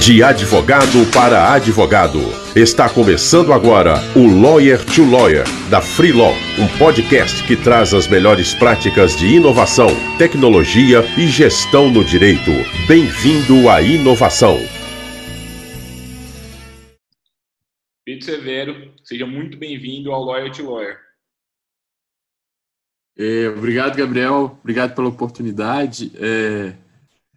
De advogado para advogado. Está começando agora o Lawyer to Lawyer, da Free Law, um podcast que traz as melhores práticas de inovação, tecnologia e gestão no direito. Bem-vindo à inovação. Pedro Severo, seja muito bem-vindo ao Lawyer to Lawyer. É, obrigado, Gabriel. Obrigado pela oportunidade. É,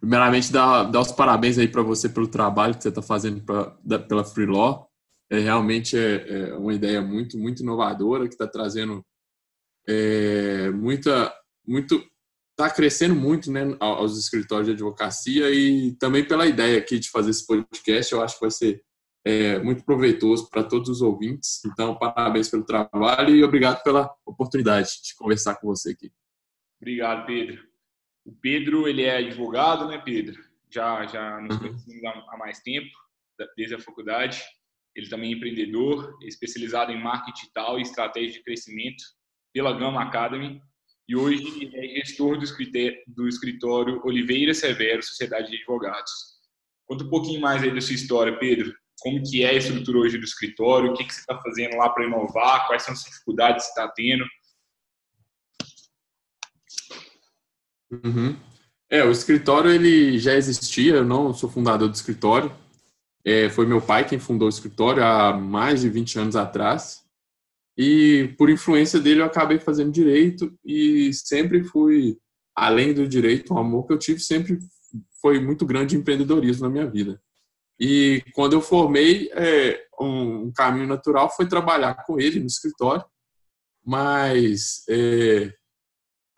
primeiramente, dar, dar os parabéns aí para você pelo trabalho que você está fazendo pra, da, pela Free Law. É, realmente é, é, uma ideia muito, muito inovadora que está trazendo é, muita, muito, está crescendo muito, né, aos escritórios de advocacia e também pela ideia aqui de fazer esse podcast. Eu acho que vai ser é, muito proveitoso para todos os ouvintes. Então, parabéns pelo trabalho e obrigado pela oportunidade de conversar com você aqui. Obrigado, Pedro. O Pedro, ele é advogado, né, Pedro? Já, já nos uhum. conhecemos há mais tempo, desde a faculdade. Ele também é empreendedor, especializado em marketing digital e estratégia de crescimento pela Gama Academy. E hoje é gestor do escritório Oliveira Severo, Sociedade de Advogados. Conta um pouquinho mais aí da sua história, Pedro como que é a estrutura hoje do escritório, o que, que você está fazendo lá para inovar, quais são as dificuldades que você está tendo. Uhum. É, o escritório ele já existia, eu não sou fundador do escritório. É, foi meu pai quem fundou o escritório há mais de 20 anos atrás. E por influência dele eu acabei fazendo direito e sempre fui, além do direito, o amor que eu tive sempre foi muito grande empreendedorismo na minha vida. E quando eu formei, é, um, um, caminho natural foi trabalhar com ele no escritório, mas é,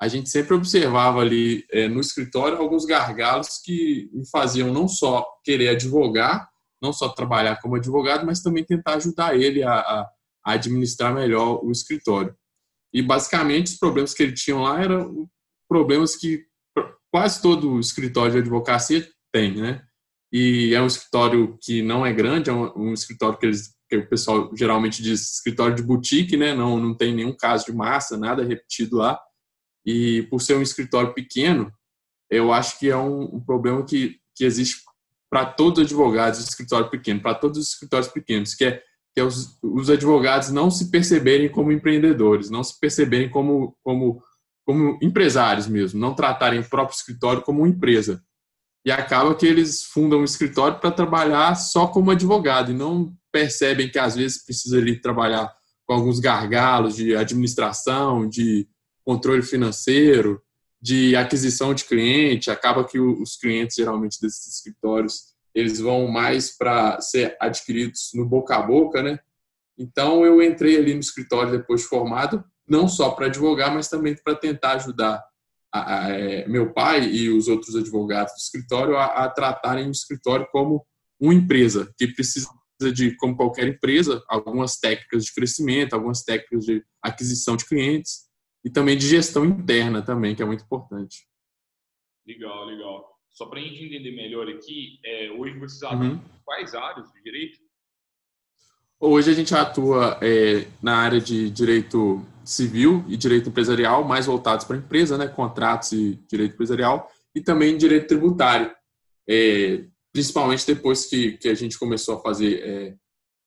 a gente sempre observava ali é, no escritório alguns gargalos que me faziam não só querer advogar, não só trabalhar como advogado, mas também tentar ajudar ele a, a, administrar melhor o escritório. E basicamente os problemas que ele tinha lá eram problemas que quase todo escritório de advocacia tem, né? e é um escritório que não é grande, é um, um escritório que, eles, que, o pessoal geralmente diz escritório de boutique, né? Não, não tem nenhum caso de massa, nada repetido lá. E por ser um escritório pequeno, eu acho que é um, um problema que, que existe para todos os advogados de escritório pequeno, para todos os escritórios pequenos, que é, que é os, os advogados não se perceberem como empreendedores, não se perceberem como, como, como empresários mesmo, não tratarem o próprio escritório como uma empresa. E acaba que eles fundam um escritório para trabalhar só como advogado e não percebem que às vezes precisa ali trabalhar com alguns gargalos de administração, de controle financeiro, de aquisição de cliente. Acaba que os clientes geralmente desses escritórios eles vão mais para ser adquiridos no boca a boca, né? Então eu entrei ali no escritório depois de formado, não só para advogar, mas também para tentar ajudar a, a, é, meu pai e os outros advogados do escritório a, a tratarem o escritório como uma empresa que precisa de, como qualquer empresa, algumas técnicas de crescimento, algumas técnicas de aquisição de clientes e também de gestão interna também, que é muito importante. Legal, legal. Só para a gente entender melhor aqui, é, hoje vocês atuam uhum. quais áreas do direito? Hoje a gente atua é, na área de direito civil e direito empresarial, mais voltados para a empresa, né, contratos e direito empresarial, e também direito tributário, é, principalmente depois que, que a gente começou a fazer é,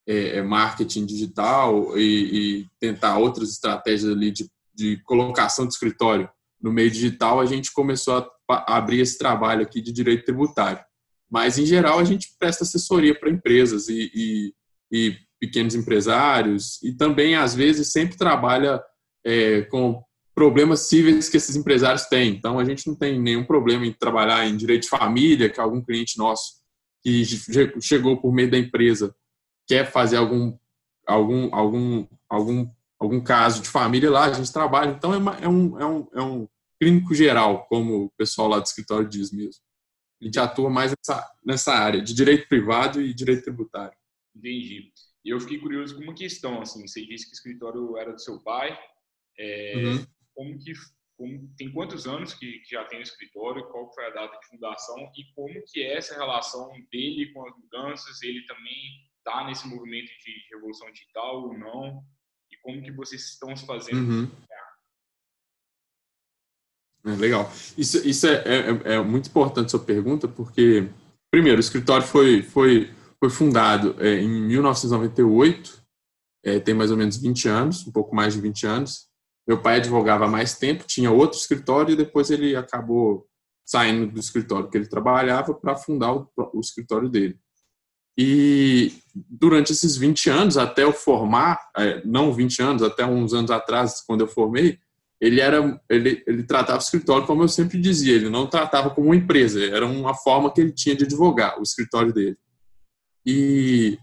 é, é marketing digital e, e, tentar outras estratégias ali de, de colocação de escritório no meio digital, a gente começou a, abrir esse trabalho aqui de direito tributário. Mas, em geral, a gente presta assessoria para empresas e, e, e pequenos empresários e também, às vezes, sempre trabalha é, com problemas cíveis que esses empresários têm. Então, a gente não tem nenhum problema em trabalhar em direito de família, que algum cliente nosso que chegou por meio da empresa quer fazer algum, algum, algum, algum, algum caso de família lá, a gente trabalha. Então, é, uma, é, um, é, um, é um clínico geral, como o pessoal lá do escritório diz mesmo. A gente atua mais nessa, nessa área de direito privado e direito tributário. Entendi. E eu fiquei curioso com uma questão, assim, você disse que o escritório era do seu pai, é, uhum. como que como, tem quantos anos que, que, já tem o escritório, qual foi a data de fundação e como que é essa relação dele com as mudanças, ele também está nesse movimento de revolução digital ou não, e como que vocês estão se fazendo uhum. É, legal. Isso, isso é, é, é, muito importante sua pergunta, porque primeiro, o escritório foi, foi, foi fundado é, em 1998, é, tem mais ou menos 20 anos, um pouco mais de 20 anos. Meu pai advogava há mais tempo, tinha outro escritório e depois ele acabou saindo do escritório que ele trabalhava para fundar o, o, escritório dele. E durante esses 20 anos, até eu formar, é, não 20 anos, até uns anos atrás, quando eu formei, ele era ele, ele tratava o escritório como eu sempre dizia, ele não tratava como uma empresa, era uma forma que ele tinha de advogar o escritório dele. E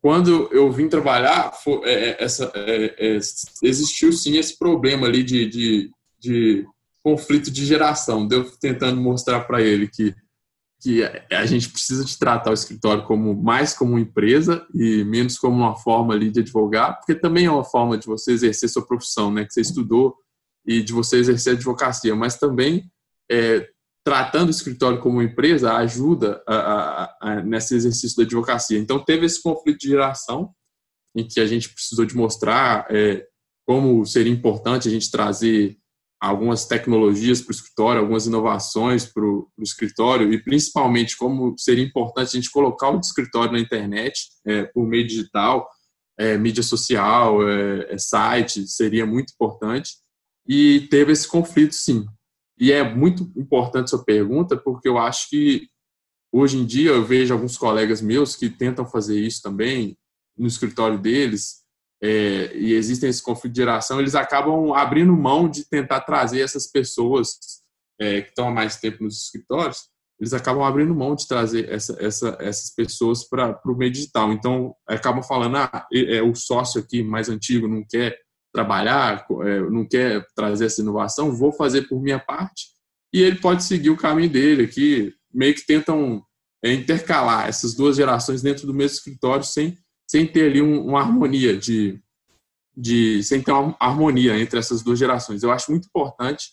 quando eu vim trabalhar, é, é essa, é, é, existiu sim esse problema ali de, de, de conflito de geração. Deu tentando mostrar para ele que que a gente precisa de tratar o escritório como mais como empresa e menos como uma forma ali de advogar, porque também é uma forma de você exercer sua profissão, né, que você estudou e de você exercer a advocacia, mas também é, tratando o escritório como empresa ajuda a, a, a, nesse exercício da advocacia. Então teve esse conflito de geração em que a gente precisou de mostrar é, como seria importante a gente trazer algumas tecnologias para o escritório, algumas inovações para o escritório e principalmente como seria importante a gente colocar o escritório na internet é, por meio digital, é, mídia social, é, é site, seria muito importante e teve esse conflito, sim. E é muito importante sua pergunta, porque eu acho que hoje em dia eu vejo alguns colegas meus que tentam fazer isso também no escritório deles, é, e existem esse conflito de geração, eles acabam abrindo mão de tentar trazer essas pessoas é, que estão há mais tempo nos escritórios, eles acabam abrindo mão de trazer essa, essa, essas pessoas para o meio digital. Então, acabam falando, ah, é, o sócio aqui mais antigo não quer trabalhar, é, não quer trazer essa inovação, vou fazer por minha parte. E ele pode seguir o caminho dele aqui, meio que tentam é, intercalar essas duas gerações dentro do mesmo escritório sem, sem ter ali um, uma harmonia de, de sem ter uma harmonia entre essas duas gerações. Eu acho muito importante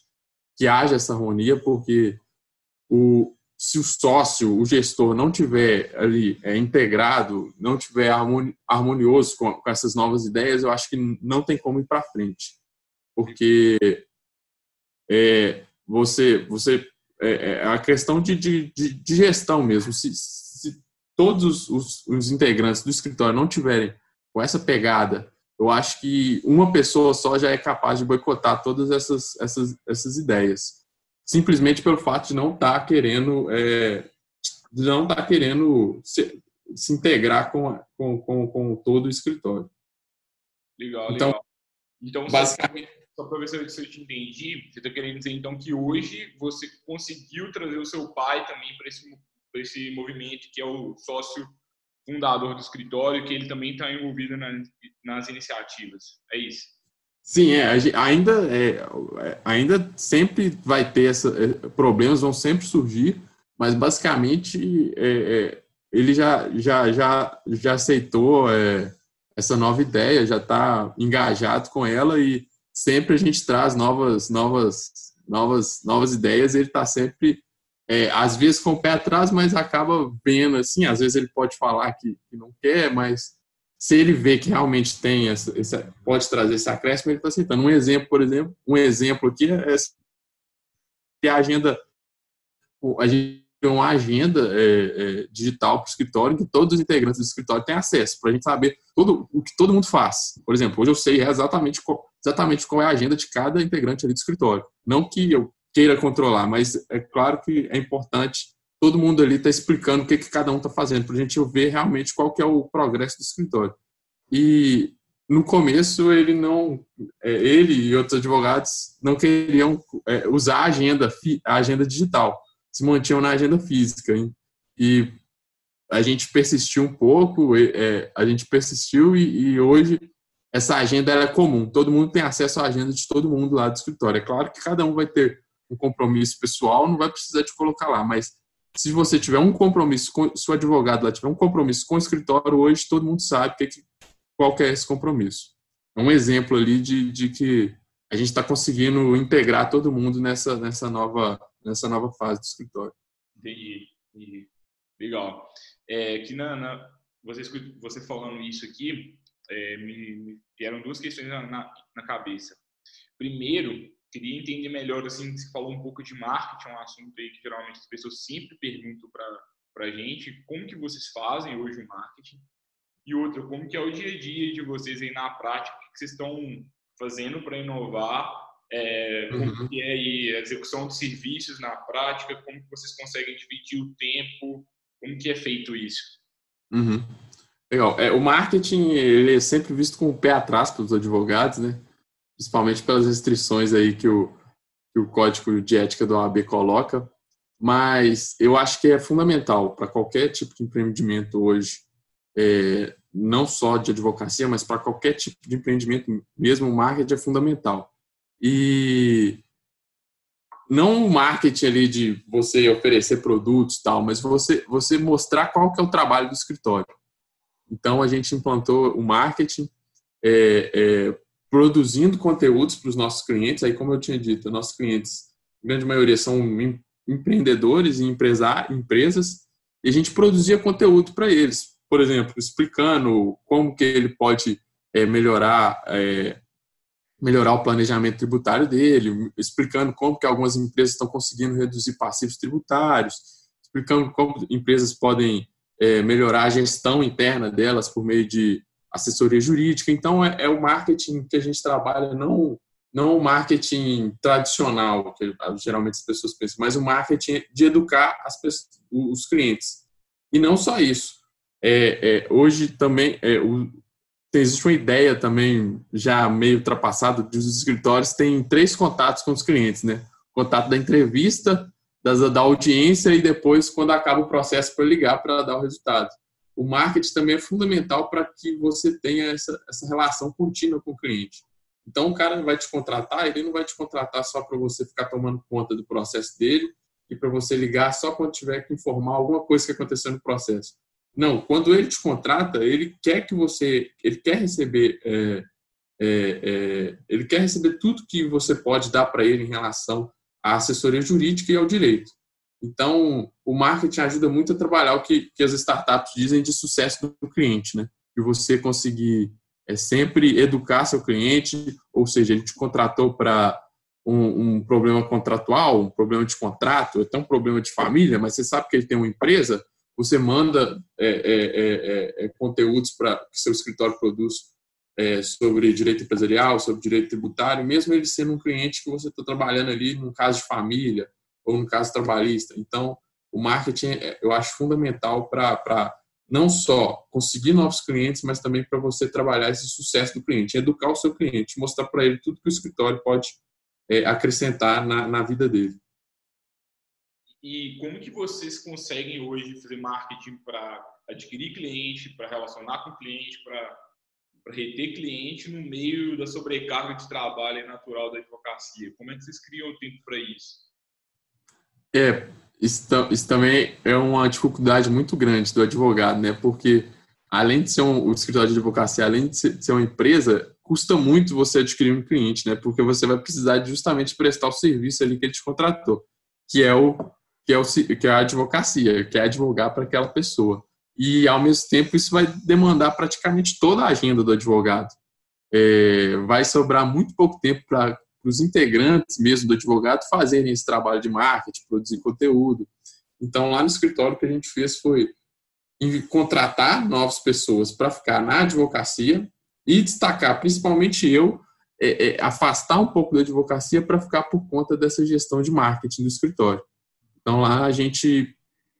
que haja essa harmonia, porque o, se o sócio, o gestor, não tiver ali é, integrado, não tiver harmonioso com, com, essas novas ideias, eu acho que não tem como ir para frente, porque é, você, você é, é a questão de, de, de gestão mesmo. Se todos os, os, integrantes do escritório não tiverem com essa pegada, eu acho que uma pessoa só já é capaz de boicotar todas essas, essas, essas ideias simplesmente pelo fato de não estar tá querendo é, não estar tá querendo se, se integrar com, com, com, com, todo o escritório. Legal, então, legal. Então, basicamente, só para ver se eu, se eu te entendi, você está querendo dizer então que hoje você conseguiu trazer o seu pai também para esse, esse movimento que é o sócio fundador do escritório, que ele também está envolvido nas, nas iniciativas. É isso? Sim, é, ainda, é, ainda sempre vai ter essa, é, problemas, vão sempre surgir, mas basicamente é, é, ele já, já, já, já aceitou é, essa nova ideia, já está engajado com ela e sempre a gente traz novas, novas, novas, novas ideias. Ele está sempre, é, às vezes com o pé atrás, mas acaba vendo assim. Às vezes ele pode falar que, que não quer, mas se ele vê que realmente tem essa, essa pode trazer esse acréscimo, ele está aceitando. Um exemplo, por exemplo, um exemplo aqui é, a agenda, a gente tem uma agenda é, é, digital para o escritório que todos os integrantes do escritório têm acesso, para a gente saber todo, o que todo mundo faz. Por exemplo, hoje eu sei exatamente qual, exatamente qual é a agenda de cada integrante ali do escritório. Não que eu queira controlar, mas é claro que é importante todo mundo ali está explicando o que, que cada um está fazendo, para a gente ver realmente qual que é o progresso do escritório. E no começo ele não, é, ele e outros advogados não queriam é, usar a agenda, a agenda digital, se mantinham na agenda física. Hein? E a gente persistiu um pouco, é, a gente persistiu e, e hoje essa agenda é comum. Todo mundo tem acesso à agenda de todo mundo lá do escritório. É claro que cada um vai ter um compromisso pessoal, não vai precisar de colocar lá, mas se você tiver um compromisso, com, se o advogado lá tiver um compromisso com o escritório, hoje todo mundo sabe que, qual que é esse compromisso. É um exemplo ali de, de que a gente está conseguindo integrar todo mundo nessa, nessa, nova, nessa nova fase do escritório. Entendi. Entendi. Legal. É, que na, na, você, você falando isso aqui, é, me, me vieram duas questões na, na, na cabeça. Primeiro, queria entender melhor, assim, você falou um pouco de marketing, é um assunto aí que geralmente as pessoas sempre perguntam para para a gente como que vocês fazem hoje o marketing e outra, como que é o dia a dia de vocês aí na prática, o que vocês estão fazendo para inovar, é, como uhum. que é aí a execução de serviços na prática, como que vocês conseguem dividir o tempo, como que é feito isso? Uhum. Legal. É, o marketing ele é sempre visto com o pé atrás pelos advogados, né? Principalmente pelas restrições aí que o, que o código de ética do OAB coloca. Mas eu acho que é fundamental para qualquer tipo de empreendimento hoje, é, não só de advocacia, mas para qualquer tipo de empreendimento, mesmo o marketing é fundamental. E não o marketing ali de você oferecer produtos tal, mas você você mostrar qual que é o trabalho do escritório. Então a gente implantou o marketing é, é, produzindo conteúdos para os nossos clientes. Aí como eu tinha dito, nossos clientes, grande maioria são empreendedores e empresas e a gente produzia conteúdo para eles. Por exemplo, explicando como que ele pode é, melhorar é, melhorar o planejamento tributário dele, explicando como que algumas empresas estão conseguindo reduzir passivos tributários, explicando como empresas podem é, melhorar a gestão interna delas por meio de assessoria jurídica. Então, é, é, o marketing que a gente trabalha, não, não o marketing tradicional, que geralmente as pessoas pensam, mas o marketing de educar as pessoas, os clientes. E não só isso. É, é hoje também, é, o, existe uma ideia também já meio ultrapassada dos escritórios tem três contatos com os clientes, né? contato da entrevista, da, da audiência e depois quando acaba o processo para ligar para dar o resultado. O marketing também é fundamental para que você tenha essa, essa relação contínua com o cliente. Então, o cara vai te contratar, ele não vai te contratar só para você ficar tomando conta do processo dele e para você ligar só quando tiver que informar alguma coisa que aconteceu no processo. Não, quando ele te contrata, ele quer que você, ele quer receber, é, é, é, ele quer receber tudo que você pode dar para ele em relação à assessoria jurídica e ao direito. Então, o marketing ajuda muito a trabalhar o que, que as startups dizem de sucesso do cliente, né? E você conseguir é, sempre educar seu cliente, ou seja, ele te contratou para um, um, problema contratual, um problema de contrato, até um problema de família, mas você sabe que ele tem uma empresa, você manda é, é, é, é conteúdos para que seu escritório produz sobre direito empresarial, sobre direito tributário, mesmo ele sendo um cliente que você está trabalhando ali num caso de família ou no caso trabalhista. Então, o marketing eu acho fundamental para não só conseguir novos clientes, mas também para você trabalhar esse sucesso do cliente, educar o seu cliente, mostrar para ele tudo que o escritório pode acrescentar na, na vida dele. E como que vocês conseguem hoje fazer marketing para adquirir cliente, para relacionar com cliente, para reter cliente no meio da sobrecarga de trabalho natural da advocacia? Como é que vocês criam tempo para isso? É, isso, isso, também é uma dificuldade muito grande do advogado, né? Porque além de ser um, o escritório de advocacia, além de ser, de ser uma empresa, custa muito você adquirir um cliente, né? Porque você vai precisar justamente prestar o serviço ali que ele te contratou, que é o que é, o, que é a advocacia, que é advogar para aquela pessoa. E, ao mesmo tempo, isso vai demandar praticamente toda a agenda do advogado. É, vai sobrar muito pouco tempo para os integrantes mesmo do advogado fazerem esse trabalho de marketing, produzir conteúdo. Então, lá no escritório, o que a gente fez foi contratar novas pessoas para ficar na advocacia e destacar, principalmente eu, é, é, afastar um pouco da advocacia para ficar por conta dessa gestão de marketing do escritório. Então lá a gente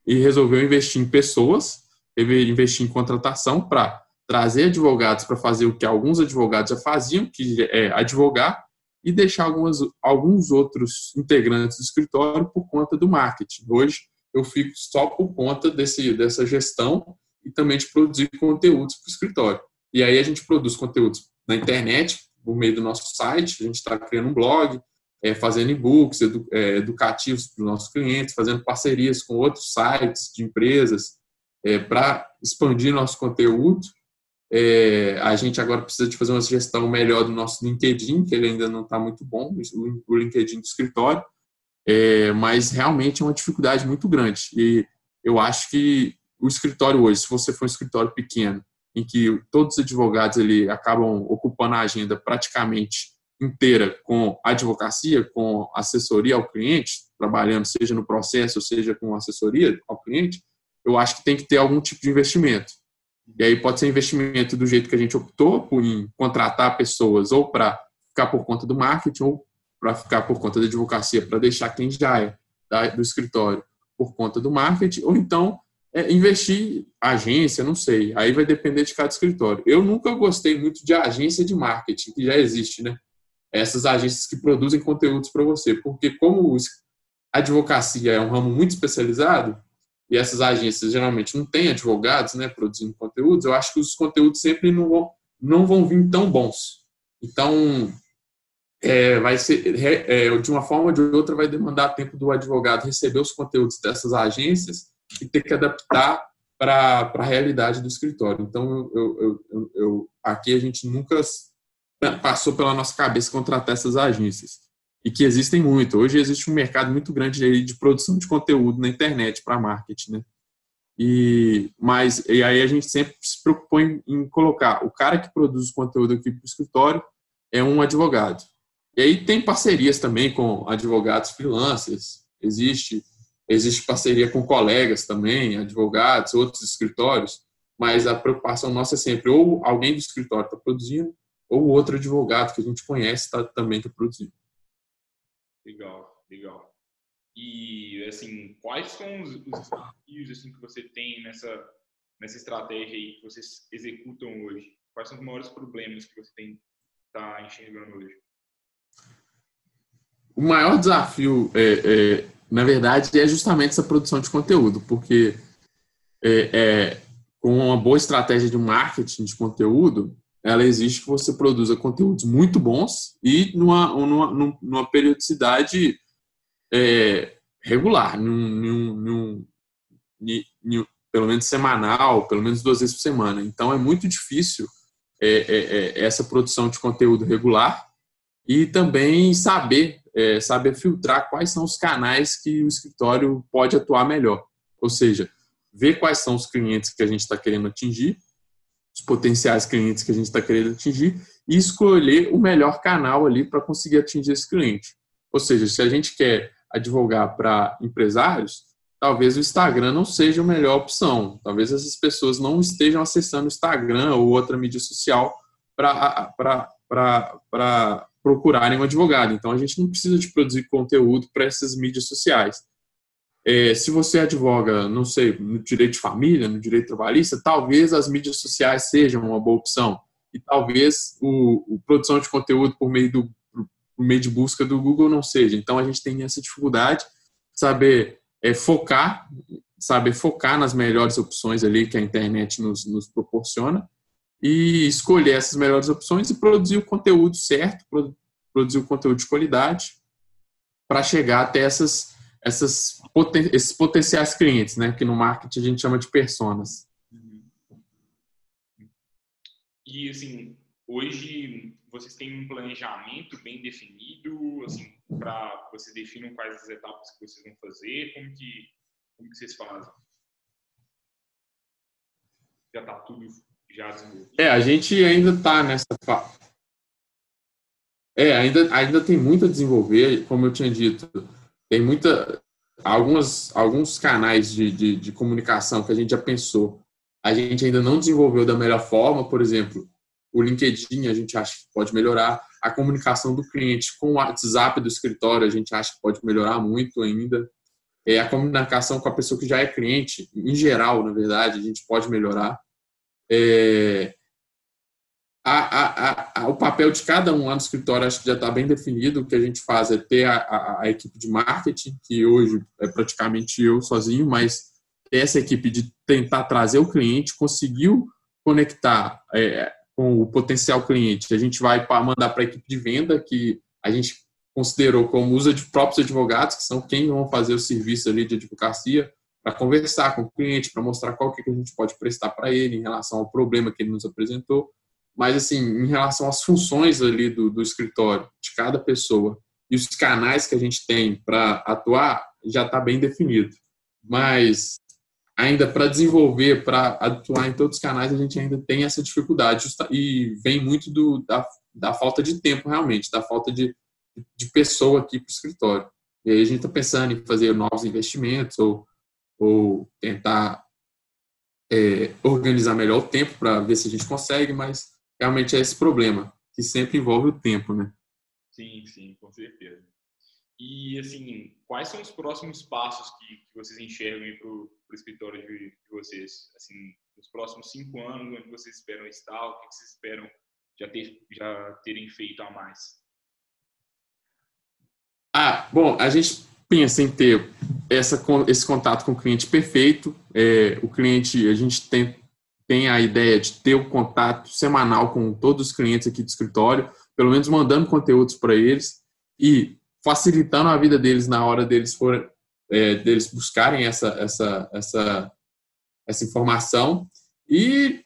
resolveu investir em pessoas, investir em contratação para trazer advogados para fazer o que alguns advogados já faziam, que é advogar, e deixar algumas, alguns outros integrantes do escritório por conta do marketing. Hoje eu fico só por conta desse, dessa gestão e também de produzir conteúdos para o escritório. E aí a gente produz conteúdos na internet, por meio do nosso site, a gente está criando um blog, é, fazendo e-books edu, é, educativos para os nossos clientes, fazendo parcerias com outros sites de empresas é, para expandir nosso conteúdo. É, a gente agora precisa de fazer uma gestão melhor do nosso LinkedIn, que ele ainda não está muito bom, o LinkedIn do escritório, é, mas realmente é uma dificuldade muito grande. E eu acho que o escritório hoje, se você for um escritório pequeno, em que todos os advogados ele acabam ocupando a agenda praticamente inteira com advocacia, com assessoria ao cliente, trabalhando seja no processo, seja com assessoria ao cliente, eu acho que tem que ter algum tipo de investimento. E aí pode ser investimento do jeito que a gente optou, por em contratar pessoas ou para ficar por conta do marketing ou para ficar por conta da advocacia, para deixar quem já é do escritório por conta do marketing, ou então é, investir agência, não sei. Aí vai depender de cada escritório. Eu nunca gostei muito de agência de marketing, que já existe, né? Essas agências que produzem conteúdos para você, porque como a advocacia é um ramo muito especializado, e essas agências geralmente não têm advogados, né, produzindo conteúdos, eu acho que os conteúdos sempre não vão, não vão vir tão bons. Então, é, vai ser é, de uma forma ou de outra vai demandar tempo do advogado receber os conteúdos dessas agências e ter que adaptar para a realidade do escritório. Então, eu, eu, eu, eu, aqui a gente nunca passou pela nossa cabeça contratar essas agências. E que existem muito. Hoje existe um mercado muito grande de, produção de conteúdo na internet para marketing, né? E, mas, e aí a gente sempre se preocupou em, em colocar o cara que produz o conteúdo aqui para o escritório é um advogado. E aí tem parcerias também com advogados freelancers, existe Existe parceria com colegas também, advogados, outros escritórios, mas a preocupação nossa é sempre ou alguém do escritório está produzindo, ou outro advogado que a gente conhece tá, também está produzindo. Legal, legal. E, assim, quais são os, desafios assim, que você tem nessa, nessa estratégia aí que vocês executam hoje? Quais são os maiores problemas que você tem está enxergando hoje? O maior desafio é, é, na verdade, é justamente essa produção de conteúdo, porque é, é, com uma boa estratégia de marketing de conteúdo, ela exige que você produza conteúdos muito bons e numa, numa, numa periodicidade é, regular, num, num, num, pelo menos semanal, pelo menos duas vezes por semana. Então é muito difícil é, é, é, essa produção de conteúdo regular e também saber é, saber filtrar quais são os canais que o escritório pode atuar melhor. Ou seja, ver quais são os clientes que a gente está querendo atingir, os potenciais clientes que a gente está querendo atingir e escolher o melhor canal ali para conseguir atingir esse cliente. Ou seja, se a gente quer advogar para empresários, talvez o Instagram não seja a melhor opção. Talvez essas pessoas não estejam acessando o Instagram ou outra mídia social para procurarem um advogado. Então, a gente não precisa de produzir conteúdo para essas mídias sociais. É, se você advoga, não sei, no direito de família, no direito trabalhista, talvez as mídias sociais sejam uma boa opção. E talvez o, o produção de conteúdo por meio, do, por meio de busca do Google não seja. Então, a gente tem essa dificuldade de saber é, focar, saber focar nas melhores opções ali que a internet nos, nos proporciona e escolher essas melhores opções e produzir o conteúdo certo, produzir o conteúdo de qualidade para chegar até essas, essas, esses potenciais clientes, né? Que no marketing a gente chama de personas. E assim, hoje vocês têm um planejamento bem definido, assim, para vocês definam quais as etapas que vocês vão fazer, como que, como que vocês fazem? Já está tudo já desenvolvido? É, a gente ainda está nessa fase. É, ainda, ainda tem muito a desenvolver, como eu tinha dito. Tem muita. Algumas, alguns canais de, de, de comunicação que a gente já pensou, a gente ainda não desenvolveu da melhor forma, por exemplo, o LinkedIn a gente acha que pode melhorar, a comunicação do cliente com o WhatsApp do escritório a gente acha que pode melhorar muito ainda, é, a comunicação com a pessoa que já é cliente, em geral, na verdade, a gente pode melhorar. É, a, a, a, o papel de cada um lá no escritório acho que já está bem definido. O que a gente faz é ter a, equipe de marketing, que hoje é praticamente eu sozinho, mas essa equipe de tentar trazer o cliente, conseguiu conectar é, com o potencial cliente. A gente vai mandar para a equipe de venda, que a gente considerou como usa de próprios advogados, que são quem vão fazer o serviço ali de advocacia, para conversar com o cliente, para mostrar qual que a gente pode prestar para ele em relação ao problema que ele nos apresentou. Mas, assim, em relação às funções ali do, do escritório, de cada pessoa, e os canais que a gente tem para atuar, já está bem definido. Mas, ainda para desenvolver, para atuar em todos os canais, a gente ainda tem essa dificuldade. E vem muito do, da, da falta de tempo, realmente, da falta de, de pessoa aqui para o escritório. E aí a gente está pensando em fazer novos investimentos ou ou tentar é, organizar melhor o tempo para ver se a gente consegue, mas realmente é esse problema, que sempre envolve o tempo, né? Sim, sim, com certeza. E, assim, quais são os próximos passos que, que vocês enxergam para o escritório de, de, vocês? Assim, nos próximos cinco anos, onde vocês esperam estar? O que vocês esperam já, ter, já terem feito a mais? Ah, bom, a gente pensa em ter essa, esse contato com o cliente perfeito. É, o cliente, a gente tem, tem a ideia de ter o um contato semanal com todos os clientes aqui do escritório, pelo menos mandando conteúdos para eles e facilitando a vida deles na hora deles for, é, deles buscarem essa, essa, essa, essa informação. E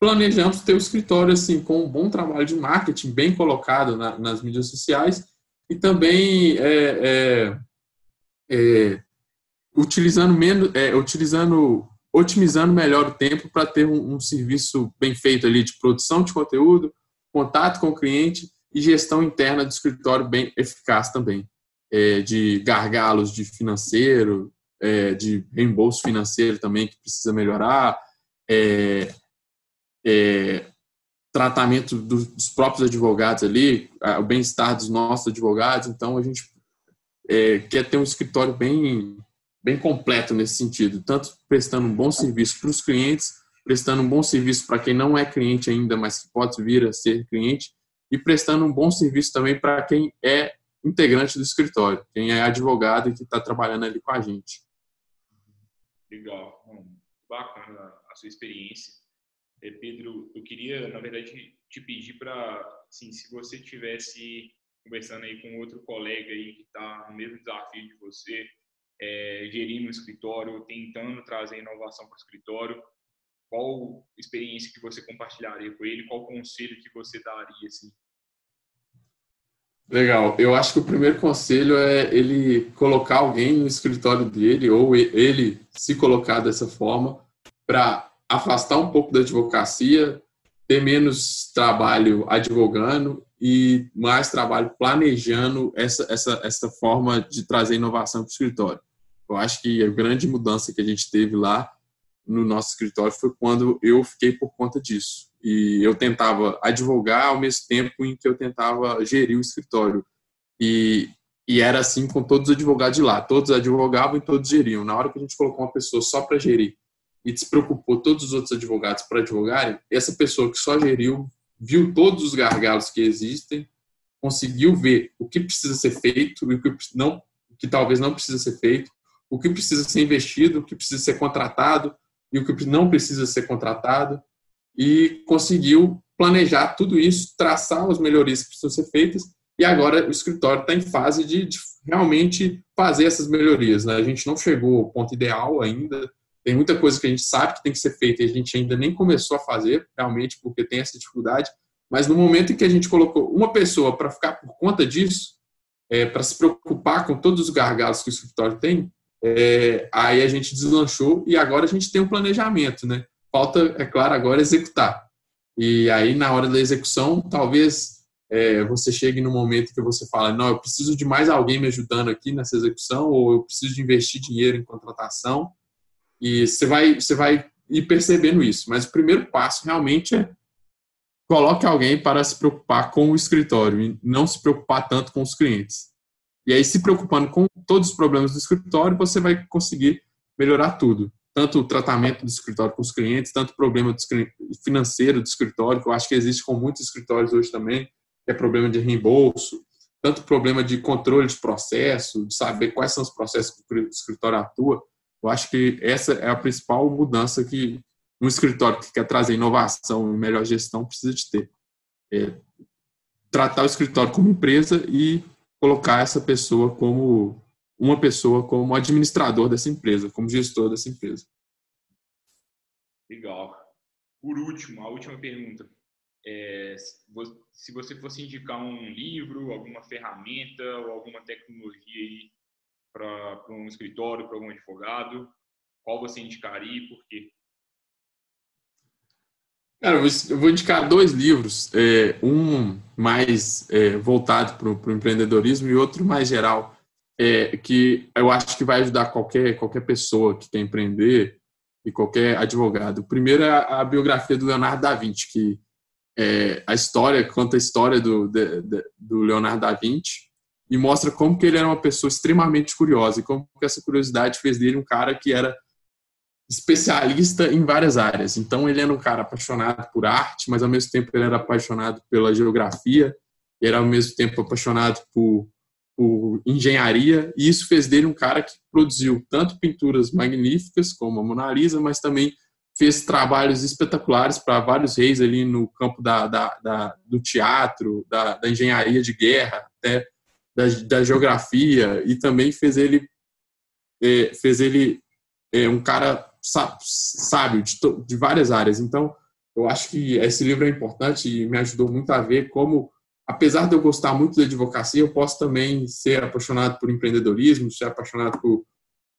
planejamos ter o escritório assim com um bom trabalho de marketing bem colocado na, nas mídias sociais e também é, é, é, utilizando menos, é, utilizando, otimizando melhor o tempo para ter um, um, serviço bem feito ali de produção de conteúdo, contato com o cliente e gestão interna do escritório bem eficaz também, é, de gargalos de financeiro, é, de reembolso financeiro também que precisa melhorar, é, tratamento dos próprios advogados ali, o bem-estar dos nossos advogados. Então, a gente é, quer ter um escritório bem, bem completo nesse sentido, tanto prestando um bom serviço para os clientes, prestando um bom serviço para quem não é cliente ainda, mas que pode vir a ser cliente, e prestando um bom serviço também para quem é integrante do escritório, quem é advogado e que está trabalhando ali com a gente. Legal, bacana a sua experiência. É, Pedro, eu queria, na verdade, te pedir para, assim, se você tivesse conversando aí com outro colega aí que está no mesmo desafio de você, é, gerindo escritório, tentando trazer inovação para o escritório, qual experiência que você compartilharia com ele, qual conselho que você daria, assim? Legal. Eu acho que o primeiro conselho é ele colocar alguém no escritório dele ou ele se colocar dessa forma para afastar um pouco da advocacia, ter menos trabalho advogando e mais trabalho planejando essa, essa, essa forma de trazer inovação para o escritório. Eu acho que a grande mudança que a gente teve lá no nosso escritório foi quando eu fiquei por conta disso. E eu tentava advogar ao mesmo tempo em que eu tentava gerir o escritório. E, e era assim com todos os advogados de lá. Todos advogavam e todos geriam. Na hora que a gente colocou uma pessoa só para gerir e despreocupou todos os outros advogados para advogarem, essa pessoa que só geriu, viu todos os gargalos que existem, conseguiu ver o que precisa ser feito e o que, não, que talvez não precisa ser feito, o que precisa ser investido, o que precisa ser contratado e o que não precisa ser contratado, e conseguiu planejar tudo isso, traçar as melhorias que precisam ser feitas, e agora o escritório está em fase de, de, realmente fazer essas melhorias. Né? A gente não chegou ao ponto ideal ainda, tem muita coisa que a gente sabe que tem que ser feita e a gente ainda nem começou a fazer, realmente, porque tem essa dificuldade. Mas no momento em que a gente colocou uma pessoa para ficar por conta disso, é, para se preocupar com todos os gargalos que o escritório tem, é, aí a gente deslanchou e agora a gente tem um planejamento, né? Falta, é claro, agora executar. E aí, na hora da execução, talvez é, você chegue no momento que você fala: não, eu preciso de mais alguém me ajudando aqui nessa execução, ou eu preciso de investir dinheiro em contratação. E você vai, você vai ir percebendo isso. Mas o primeiro passo realmente é coloque alguém para se preocupar com o escritório e não se preocupar tanto com os clientes. E aí, se preocupando com todos os problemas do escritório, você vai conseguir melhorar tudo. Tanto o tratamento do escritório com os clientes, tanto o problema financeiro do escritório, que eu acho que existe com muitos escritórios hoje também, que é problema de reembolso, tanto o problema de controle de processo, de saber quais são os processos que o escritório atua. Eu acho que essa é a principal mudança que um escritório que quer trazer inovação e melhor gestão precisa de ter. É tratar o escritório como empresa e colocar essa pessoa como uma pessoa como administrador dessa empresa, como gestor dessa empresa. Legal. Por último, a última pergunta. É, se você fosse indicar um livro, alguma ferramenta ou alguma tecnologia para um escritório, para algum advogado, qual você indicaria e por quê? Cara, eu vou indicar dois livros, é, um mais é, voltado para o empreendedorismo e outro mais geral, é, que eu acho que vai ajudar qualquer, qualquer pessoa que quer empreender e qualquer advogado. O primeiro é a, biografia do Leonardo da Vinci, que é a história, conta a história do, de, de, do Leonardo da Vinci e mostra como que ele era uma pessoa extremamente curiosa e como que essa curiosidade fez dele um cara que era especialista em várias áreas. Então ele era um cara apaixonado por arte, mas ao mesmo tempo ele era apaixonado pela geografia, era ao mesmo tempo apaixonado por por engenharia, e isso fez dele um cara que produziu tanto pinturas magníficas como a Mona Lisa, mas também fez trabalhos espetaculares para vários reis ali no campo da, da, da do teatro, da, da, engenharia de guerra, até da, da geografia, e também fez ele é, fez ele é, um cara sábio de, de várias áreas. Então, eu acho que esse livro é importante e me ajudou muito a ver como apesar de eu gostar muito da advocacia, eu posso também ser apaixonado por empreendedorismo, ser apaixonado por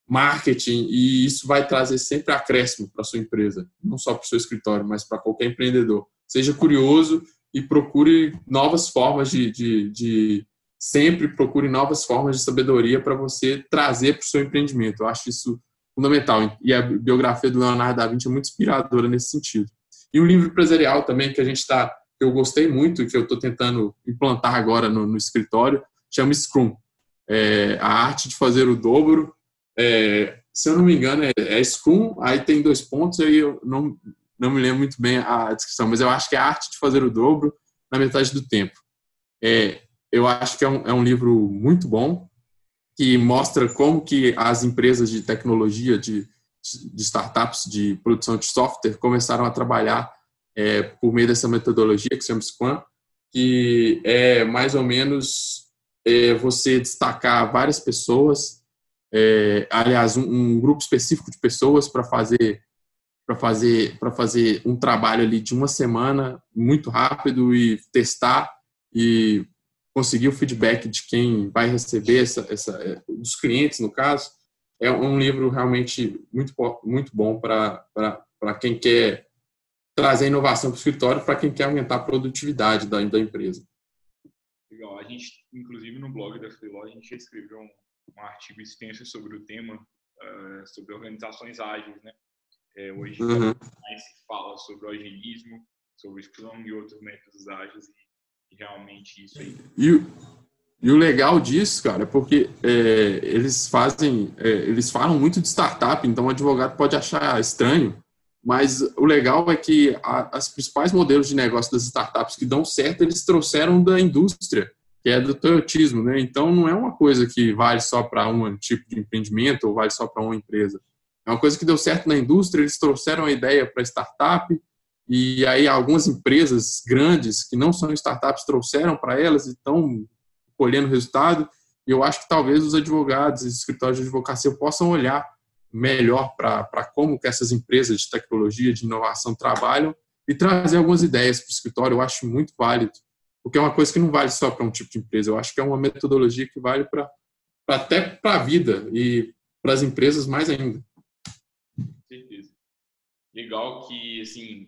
marketing, e isso vai trazer sempre acréscimo para sua empresa, não só para o seu escritório, mas para qualquer empreendedor. Seja curioso e procure novas formas de, de, de sempre procure novas formas de sabedoria para você trazer para o seu empreendimento. Eu acho isso fundamental. E a biografia do Leonardo da Vinci é muito inspiradora nesse sentido. E o livro empresarial também, que a gente está eu gostei muito, que eu estou tentando implantar agora no, no escritório, chama Scrum. É, a arte de fazer o dobro. É, se eu não me engano, é, é, Scrum, aí tem dois pontos, aí eu não, não me lembro muito bem a descrição, mas eu acho que é a arte de fazer o dobro na metade do tempo. É, eu acho que é um, é um livro muito bom, que mostra como que as empresas de tecnologia, de, de startups de produção de software começaram a trabalhar é, por meio dessa metodologia que se chama Scrum, que é mais ou menos é, você destacar várias pessoas, é, aliás, um, um, grupo específico de pessoas para fazer para fazer para fazer um trabalho ali de uma semana muito rápido e testar e conseguir o feedback de quem vai receber essa, essa é, dos clientes no caso é um livro realmente muito muito bom para para quem quer trazer inovação para o escritório para quem quer aumentar a produtividade da, da empresa. Legal. A gente, inclusive, no blog da Freeló, a gente escreveu um, um artigo extenso sobre o tema, uh, sobre organizações ágeis, né? É, hoje uhum. mais se fala sobre o agilismo, sobre o Scrum e outros métodos ágeis realmente isso aí. E, e o legal disso, cara, é porque é, eles fazem, é, eles falam muito de startup, então o advogado pode achar estranho, mas o legal é que a, as principais modelos de negócio das startups que dão certo, eles trouxeram da indústria, que é do toyotismo, né? Então não é uma coisa que vale só para um tipo de empreendimento ou vale só para uma empresa. É uma coisa que deu certo na indústria, eles trouxeram a ideia para startup e aí algumas empresas grandes que não são startups trouxeram para elas e estão colhendo resultado. E eu acho que talvez os advogados e escritórios de advocacia possam olhar melhor para como que essas empresas de tecnologia, de inovação trabalham e trazer algumas ideias para o escritório, eu acho muito válido, porque é uma coisa que não vale só para um tipo de empresa, eu acho que é uma metodologia que vale para até para a vida e para as empresas mais ainda. Certeza. Legal que, assim,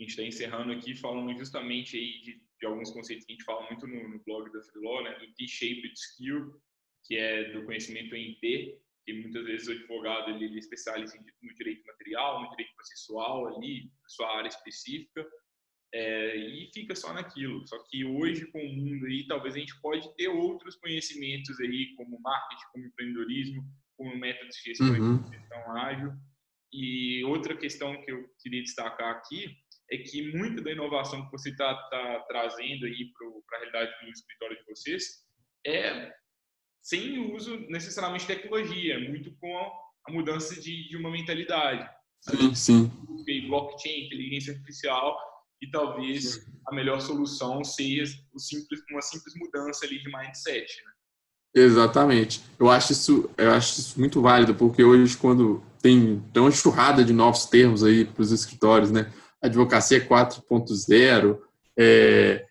a gente está encerrando aqui falando justamente aí de, de, alguns conceitos que a gente fala muito no, no blog da Freelaw, né, do T-shaped skill, que é do conhecimento em T, que muitas vezes o advogado ele, ele é especializa no direito material, no direito processual ali, sua área específica, é, e fica só naquilo. Só que hoje com o mundo aí, talvez a gente pode ter outros conhecimentos aí, como marketing, como empreendedorismo, como métodos de gestão uhum. e gestão ágil. E outra questão que eu queria destacar aqui é que muita da inovação que você está tá trazendo aí para a realidade do escritório de vocês é sem uso necessariamente de tecnologia, muito com a mudança de, de uma mentalidade. Sim, sim. Blockchain, inteligência artificial, e talvez a melhor solução seja simples, uma simples mudança ali de mindset. Né? Exatamente. Eu acho isso, eu acho isso muito válido, porque hoje quando tem, tem uma enxurrada de novos termos aí para os escritórios, né? Advocacia 4.0, é,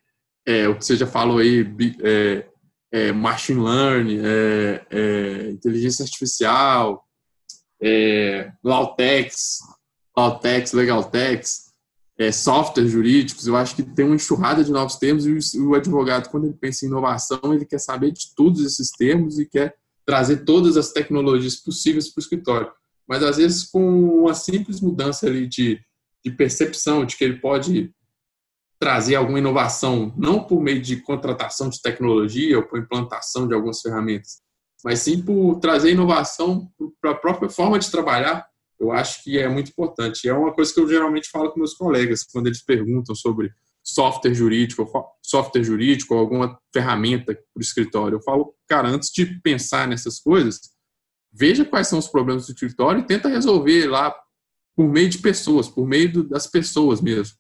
é, o que você já falou aí, é, é, machine learning, é, é, inteligência artificial, é, Lautex, Lautex, Legaltex, é, softwares jurídicos, eu acho que tem uma enxurrada de novos termos e o, o advogado, quando ele pensa em inovação, ele quer saber de todos esses termos e quer trazer todas as tecnologias possíveis para o escritório. mas às vezes com uma simples mudança ali de, de percepção de que ele pode trazer alguma inovação, não por meio de contratação de tecnologia ou por implantação de algumas ferramentas, mas sim por trazer inovação para a própria forma de trabalhar, eu acho que é muito importante. É uma coisa que eu geralmente falo com meus colegas quando eles perguntam sobre software jurídico, software jurídico ou alguma ferramenta para o escritório. Eu falo, cara, antes de pensar nessas coisas, veja quais são os problemas do escritório e tenta resolver lá por meio de pessoas, por meio das pessoas mesmo.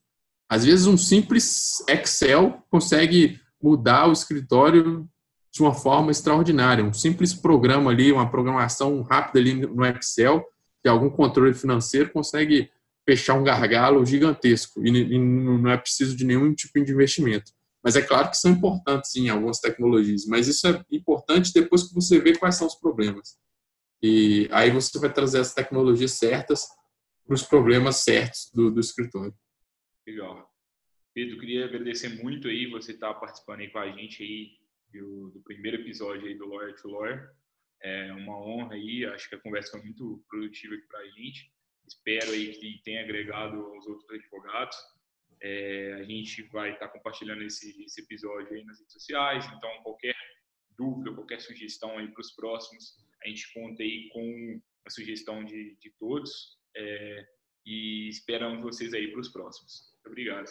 Às vezes um simples Excel consegue mudar o escritório de uma forma extraordinária. Um simples programa ali, uma programação rápida ali no Excel, de algum controle financeiro, consegue fechar um gargalo gigantesco e, não é preciso de nenhum tipo de investimento. Mas é claro que são importantes, sim, algumas tecnologias, mas isso é importante depois que você vê quais são os problemas. E aí você vai trazer as tecnologias certas para os problemas certos do, do escritório. Legal. Pedro, queria agradecer muito aí você estar tá participando aí com a gente aí do, do primeiro episódio aí do Lawyer to Lawyer. É uma honra aí, acho que a conversa foi muito produtiva aqui para a gente. Espero aí que tenha agregado aos outros advogados. É, a gente vai estar tá compartilhando esse, esse episódio aí nas redes sociais, então qualquer dúvida, qualquer sugestão aí para os próximos, a gente conta aí com a sugestão de, de todos é, e esperamos vocês aí para os próximos. Obrigado.